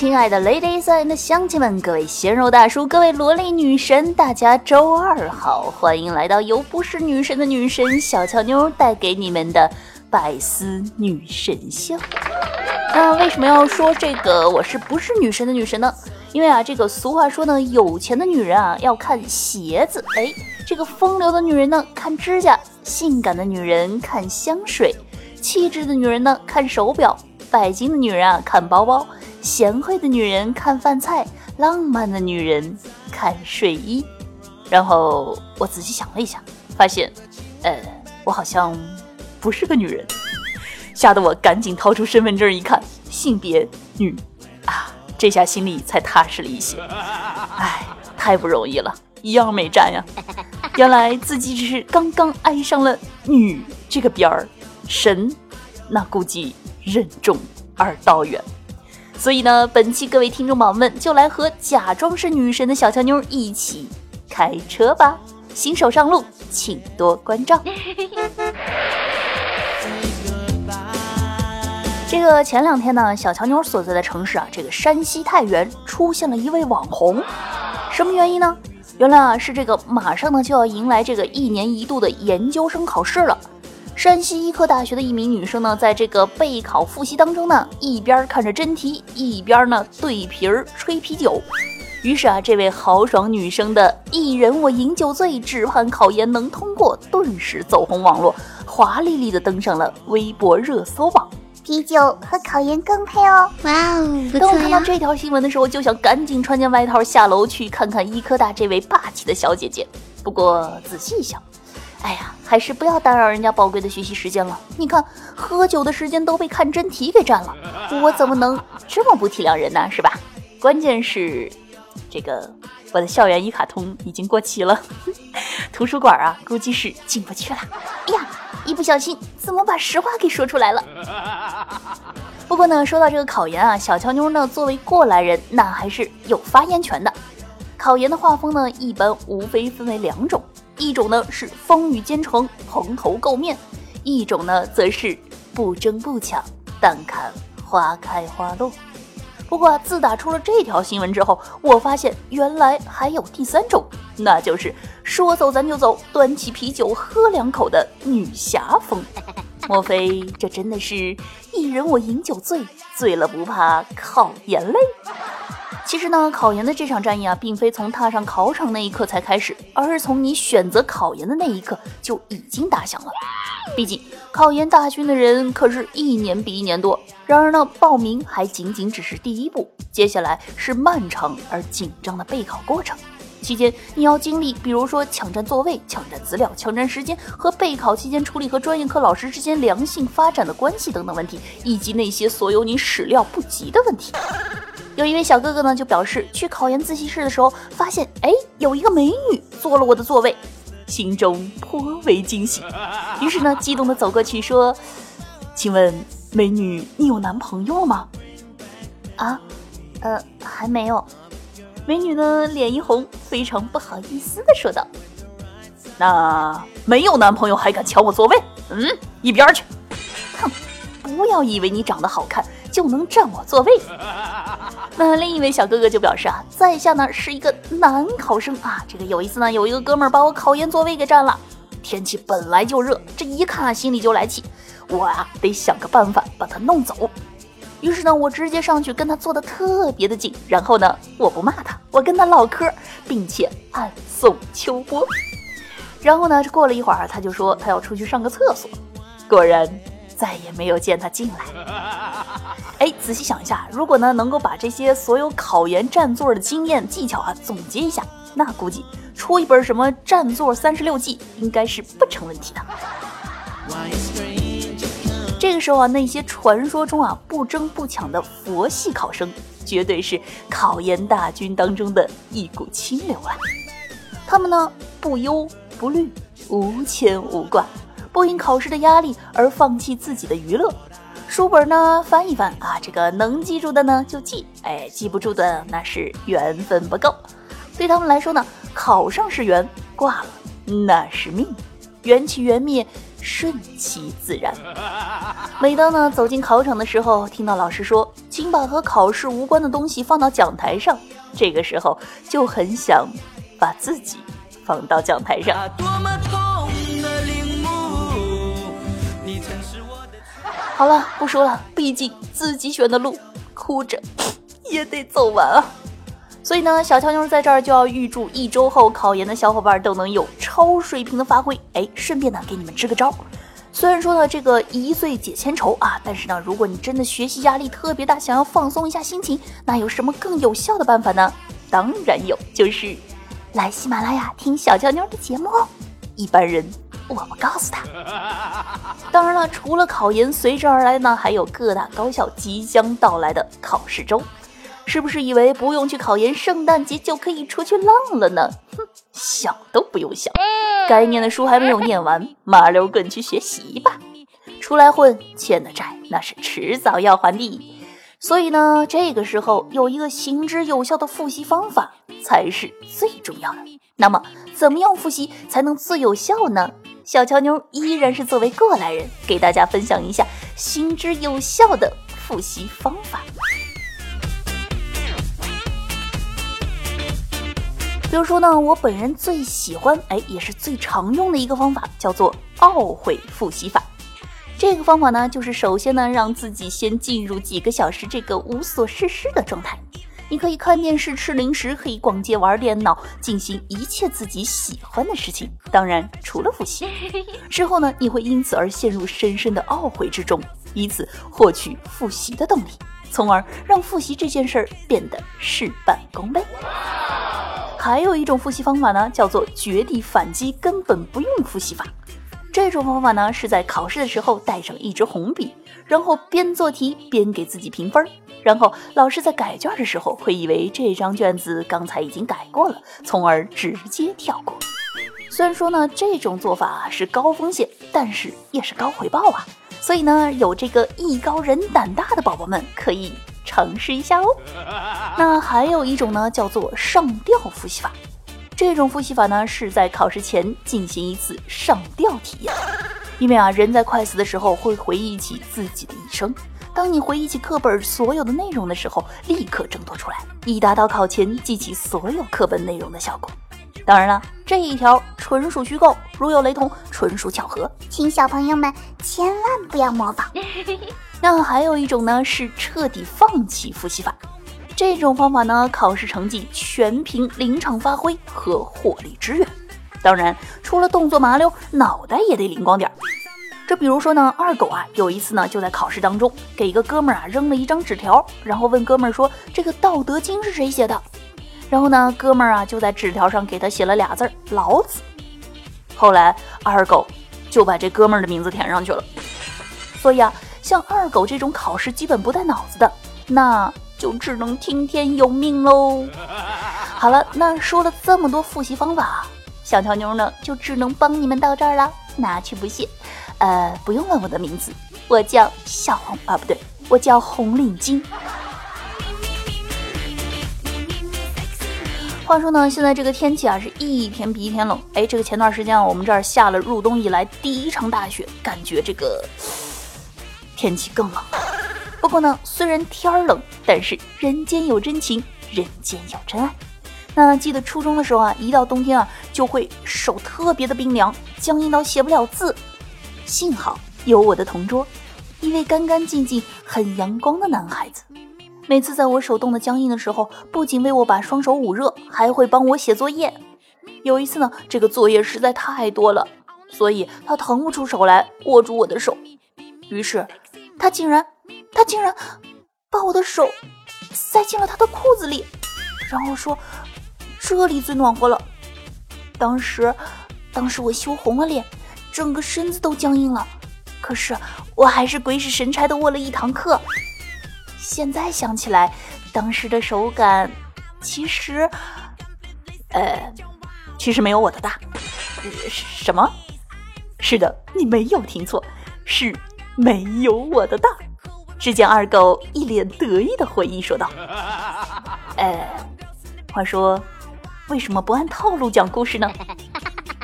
亲爱的 ladies and 乡亲们，各位鲜肉大叔，各位萝莉女神，大家周二好，欢迎来到由不是女神的女神小乔妞带给你们的百思女神秀。那为什么要说这个我是不是女神的女神呢？因为啊，这个俗话说呢，有钱的女人啊要看鞋子，哎，这个风流的女人呢看指甲，性感的女人看香水，气质的女人呢看手表。拜金的女人啊，看包包；贤惠的女人看饭菜；浪漫的女人看睡衣。然后我仔细想了一下，发现，呃，我好像不是个女人，吓得我赶紧掏出身份证一看，性别女啊，这下心里才踏实了一些。哎，太不容易了，一样没占呀。原来自己只是刚刚挨上了女这个边儿，神，那估计。任重而道远，所以呢，本期各位听众宝宝们就来和假装是女神的小乔妞一起开车吧！新手上路，请多关照。这个前两天呢，小乔妞所在的城市啊，这个山西太原出现了一位网红，什么原因呢？原来啊，是这个马上呢就要迎来这个一年一度的研究生考试了。山西医科大学的一名女生呢，在这个备考复习当中呢，一边看着真题，一边呢对瓶儿吹啤酒。于是啊，这位豪爽女生的一人我饮酒醉，只盼考研能通过，顿时走红网络，华丽丽的登上了微博热搜榜。啤酒和考研更配哦！哇哦，当我看到这条新闻的时候，就想赶紧穿件外套下楼去看看医科大这位霸气的小姐姐。不过仔细一想。哎呀，还是不要打扰人家宝贵的学习时间了。你看，喝酒的时间都被看真题给占了，我怎么能这么不体谅人呢？是吧？关键是，这个我的校园一卡通已经过期了，图书馆啊，估计是进不去了。哎呀，一不小心怎么把实话给说出来了？不过呢，说到这个考研啊，小乔妞呢，作为过来人，那还是有发言权的。考研的画风呢，一般无非分为两种。一种呢是风雨兼程、蓬头垢面，一种呢则是不争不抢，但看花开花落。不过自打出了这条新闻之后，我发现原来还有第三种，那就是说走咱就走，端起啤酒喝两口的女侠风。莫非这真的是一人我饮酒醉，醉了不怕考研累？其实呢，考研的这场战役啊，并非从踏上考场那一刻才开始，而是从你选择考研的那一刻就已经打响了。毕竟考研大军的人可是一年比一年多。然而呢，报名还仅仅只是第一步，接下来是漫长而紧张的备考过程。期间你要经历，比如说抢占座位、抢占资料、抢占时间，和备考期间处理和专业课老师之间良性发展的关系等等问题，以及那些所有你始料不及的问题。有一位小哥哥呢，就表示去考研自习室的时候，发现哎，有一个美女坐了我的座位，心中颇为惊喜。于是呢，激动的走过去说：“请问美女，你有男朋友吗？”啊，呃，还没有。美女呢，脸一红，非常不好意思的说道：“那没有男朋友还敢抢我座位？嗯，一边去！哼，不要以为你长得好看就能占我座位。”那另一位小哥哥就表示啊，在下呢是一个男考生啊，这个有一次呢，有一个哥们儿把我考研座位给占了。天气本来就热，这一看心里就来气，我啊得想个办法把他弄走。于是呢，我直接上去跟他坐的特别的近，然后呢，我不骂他，我跟他唠嗑，并且暗送秋波。然后呢，过了一会儿，他就说他要出去上个厕所，果然再也没有见他进来。哎，仔细想一下，如果呢能够把这些所有考研占座的经验技巧啊总结一下，那估计出一本什么占座三十六计应该是不成问题的。这个时候啊，那些传说中啊不争不抢的佛系考生，绝对是考研大军当中的一股清流啊。他们呢不忧不虑，无牵无挂，不因考试的压力而放弃自己的娱乐。书本呢翻一翻啊，这个能记住的呢就记，哎，记不住的那是缘分不够。对他们来说呢，考上是缘，挂了那是命。缘起缘灭，顺其自然。每当呢走进考场的时候，听到老师说，请把和考试无关的东西放到讲台上，这个时候就很想把自己放到讲台上。好了，不说了，毕竟自己选的路，哭着 也得走完啊。所以呢，小乔妞在这儿就要预祝一周后考研的小伙伴都能有超水平的发挥。哎，顺便呢给你们支个招。虽然说呢这个一岁解千愁啊，但是呢，如果你真的学习压力特别大，想要放松一下心情，那有什么更有效的办法呢？当然有，就是来喜马拉雅听小娇妞的节目哦。一般人我不告诉他。当然了，除了考研，随之而来呢，还有各大高校即将到来的考试周。是不是以为不用去考研，圣诞节就可以出去浪了呢？哼，想都不用想。该念的书还没有念完，麻溜滚去学习吧。出来混，欠的债那是迟早要还的。所以呢，这个时候有一个行之有效的复习方法才是最重要的。那么，怎么样复习才能最有效呢？小乔妞依然是作为过来人，给大家分享一下行之有效的复习方法。比如说呢，我本人最喜欢，哎，也是最常用的一个方法，叫做懊悔复习法。这个方法呢，就是首先呢，让自己先进入几个小时这个无所事事的状态。你可以看电视、吃零食，可以逛街、玩电脑，进行一切自己喜欢的事情。当然，除了复习。之后呢，你会因此而陷入深深的懊悔之中，以此获取复习的动力，从而让复习这件事儿变得事半功倍。还有一种复习方法呢，叫做绝地反击，根本不用复习法。这种方法呢，是在考试的时候带上一支红笔，然后边做题边给自己评分，然后老师在改卷的时候会以为这张卷子刚才已经改过了，从而直接跳过。虽然说呢，这种做法是高风险，但是也是高回报啊。所以呢，有这个艺高人胆大的宝宝们可以。尝试一下哦。那还有一种呢，叫做上吊复习法。这种复习法呢，是在考试前进行一次上吊体验。因为啊，人在快死的时候会回忆起自己的一生。当你回忆起课本所有的内容的时候，立刻挣脱出来，以达到考前记起所有课本内容的效果。当然了，这一条纯属虚构，如有雷同，纯属巧合，请 小朋友们千万不要模仿。那还有一种呢，是彻底放弃复习法。这种方法呢，考试成绩全凭临场发挥和火力支援。当然，除了动作麻溜，脑袋也得灵光点儿。这比如说呢，二狗啊，有一次呢，就在考试当中给一个哥们儿啊扔了一张纸条，然后问哥们儿说：“这个《道德经》是谁写的？”然后呢，哥们儿啊就在纸条上给他写了俩字儿“老子”。后来二狗就把这哥们儿的名字填上去了。所以啊。像二狗这种考试基本不带脑子的，那就只能听天由命喽。好了，那说了这么多复习方法，小乔妞呢就只能帮你们到这儿了，拿去不谢。呃，不用问我的名字，我叫小红啊，不对，我叫红领巾。话说呢，现在这个天气啊是一天比一天冷。哎，这个前段时间啊，我们这儿下了入冬以来第一场大雪，感觉这个。天气更冷，不过呢，虽然天儿冷，但是人间有真情，人间有真爱。那记得初中的时候啊，一到冬天啊，就会手特别的冰凉，僵硬到写不了字。幸好有我的同桌，一位干干净净、很阳光的男孩子。每次在我手冻得僵硬的时候，不仅为我把双手捂热，还会帮我写作业。有一次呢，这个作业实在太多了，所以他腾不出手来握住我的手，于是。他竟然，他竟然把我的手塞进了他的裤子里，然后说：“这里最暖和了。”当时，当时我羞红了脸，整个身子都僵硬了。可是我还是鬼使神差的握了一堂课。现在想起来，当时的手感其实，呃，其实没有我的大。呃什么？是的，你没有听错，是。没有我的大，只见二狗一脸得意的回忆说道：“哎，话说，为什么不按套路讲故事呢？”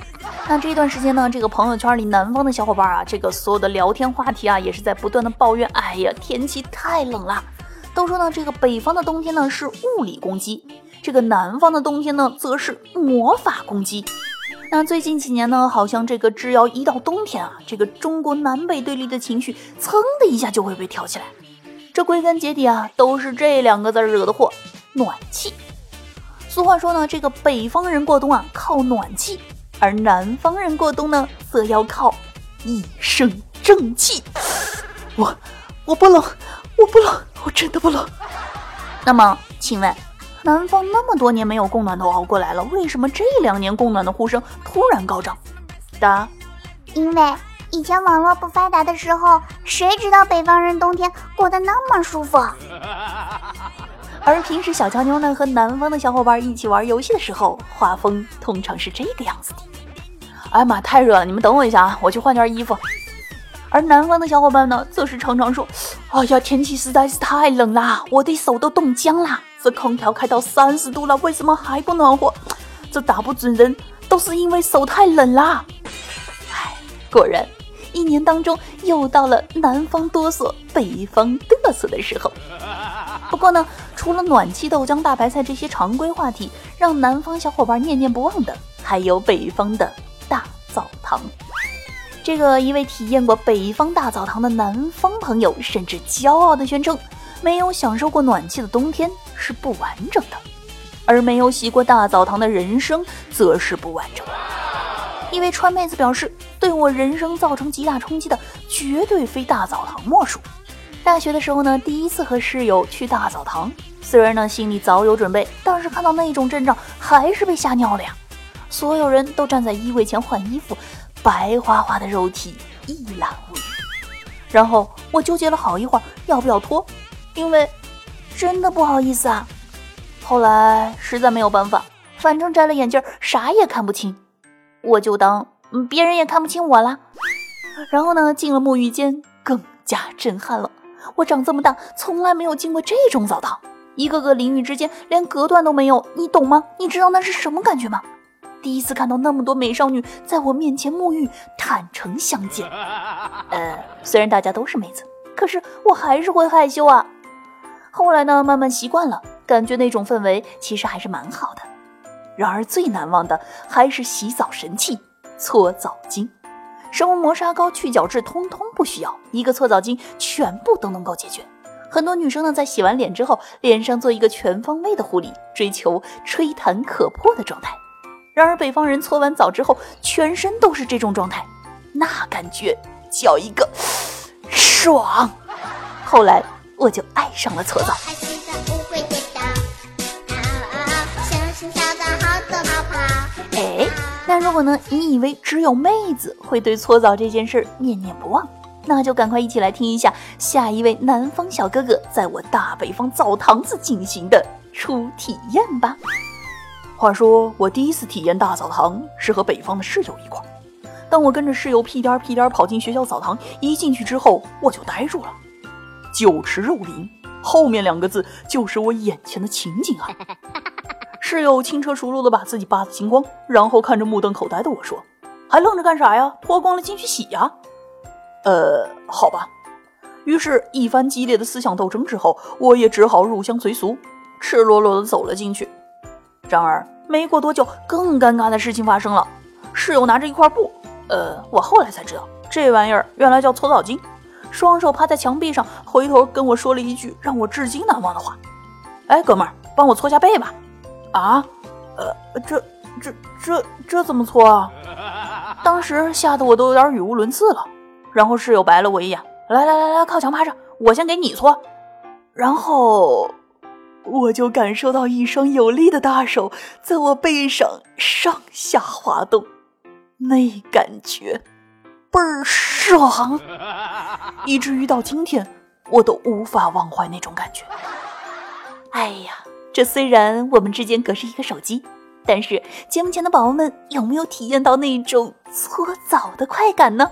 那这一段时间呢，这个朋友圈里南方的小伙伴啊，这个所有的聊天话题啊，也是在不断的抱怨，哎呀，天气太冷了。都说呢，这个北方的冬天呢是物理攻击，这个南方的冬天呢则是魔法攻击。那最近几年呢，好像这个只要一到冬天啊，这个中国南北对立的情绪噌的一下就会被挑起来。这归根结底啊，都是这两个字惹的祸——暖气。俗话说呢，这个北方人过冬啊靠暖气。而南方人过冬呢，则要靠一身正气。我我不冷，我不冷，我真的不冷。那么，请问，南方那么多年没有供暖都熬过来了，为什么这两年供暖的呼声突然高涨？答：因为以前网络不发达的时候，谁知道北方人冬天过得那么舒服？而平时小乔妞呢和南方的小伙伴一起玩游戏的时候，画风通常是这个样子的。哎呀妈，太热了！你们等我一下啊，我去换件衣服。而南方的小伙伴呢，则是常常说：“哎呀，天气实在是太冷啦，我的手都冻僵啦！这空调开到三十度了，为什么还不暖和？这打不准人都是因为手太冷啦！”哎，果然，一年当中又到了南方哆嗦、北方嘚瑟的时候。不过呢，除了暖气、豆浆、大白菜这些常规话题，让南方小伙伴念念不忘的，还有北方的大澡堂。这个一位体验过北方大澡堂的南方朋友，甚至骄傲地宣称，没有享受过暖气的冬天是不完整的，而没有洗过大澡堂的人生则是不完整的。一位川妹子表示，对我人生造成极大冲击的，绝对非大澡堂莫属。大学的时候呢，第一次和室友去大澡堂，虽然呢心里早有准备，但是看到那种阵仗，还是被吓尿了呀！所有人都站在衣柜前换衣服，白花花的肉体一览无余。然后我纠结了好一会儿，要不要脱，因为真的不好意思啊。后来实在没有办法，反正摘了眼镜，啥也看不清，我就当别人也看不清我啦。然后呢，进了沐浴间，更加震撼了。我长这么大，从来没有进过这种澡堂，一个个淋浴之间连隔断都没有，你懂吗？你知道那是什么感觉吗？第一次看到那么多美少女在我面前沐浴，坦诚相见。呃，虽然大家都是妹子，可是我还是会害羞啊。后来呢，慢慢习惯了，感觉那种氛围其实还是蛮好的。然而最难忘的还是洗澡神器——搓澡巾。什么磨砂膏、去角质，通通不需要，一个搓澡巾全部都能够解决。很多女生呢，在洗完脸之后，脸上做一个全方位的护理，追求吹弹可破的状态。然而北方人搓完澡之后，全身都是这种状态，那感觉叫一个爽。后来我就爱上了搓澡。哎。那如果呢？你以为只有妹子会对搓澡这件事念念不忘，那就赶快一起来听一下下一位南方小哥哥在我大北方澡堂子进行的初体验吧。话说我第一次体验大澡堂是和北方的室友一块儿，当我跟着室友屁颠儿屁颠儿跑进学校澡堂，一进去之后我就呆住了，酒池肉林，后面两个字就是我眼前的情景啊。室友轻车熟路的把自己扒得精光，然后看着目瞪口呆的我说：“还愣着干啥呀？脱光了进去洗呀！”呃，好吧。于是，一番激烈的思想斗争之后，我也只好入乡随俗，赤裸裸的走了进去。然而，没过多久，更尴尬的事情发生了。室友拿着一块布，呃，我后来才知道，这玩意儿原来叫搓澡巾。双手趴在墙壁上，回头跟我说了一句让我至今难忘的话：“哎，哥们儿，帮我搓下背吧。”啊，呃，这、这、这、这怎么搓啊？当时吓得我都有点语无伦次了。然后室友白了我一眼，来来来来，靠墙趴着，我先给你搓。然后我就感受到一双有力的大手在我背上上下滑动，那感觉倍儿爽，以至于到今天我都无法忘怀那种感觉。哎呀！这虽然我们之间隔着一个手机，但是节目前的宝宝们有没有体验到那种搓澡的快感呢？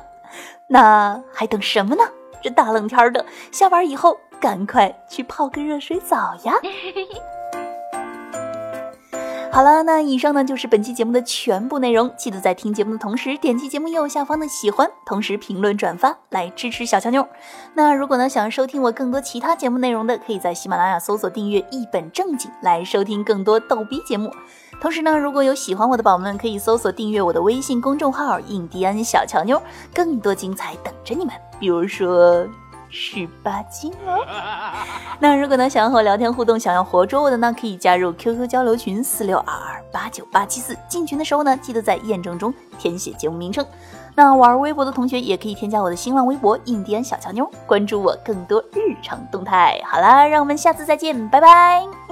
那还等什么呢？这大冷天的，下班以后赶快去泡个热水澡呀！好了，那以上呢就是本期节目的全部内容。记得在听节目的同时，点击节目右下方的喜欢，同时评论转发来支持小乔妞。那如果呢想收听我更多其他节目内容的，可以在喜马拉雅搜索订阅一本正经来收听更多逗逼节目。同时呢，如果有喜欢我的宝宝们，可以搜索订阅我的微信公众号“印第安小乔妞”，更多精彩等着你们。比如说。十八斤哦。那如果呢想要和我聊天互动，想要活捉我的呢，可以加入 QQ 交流群四六二二八九八七四。进群的时候呢，记得在验证中填写节目名称。那玩微博的同学也可以添加我的新浪微博“印第安小乔妞”，关注我更多日常动态。好啦，让我们下次再见，拜拜。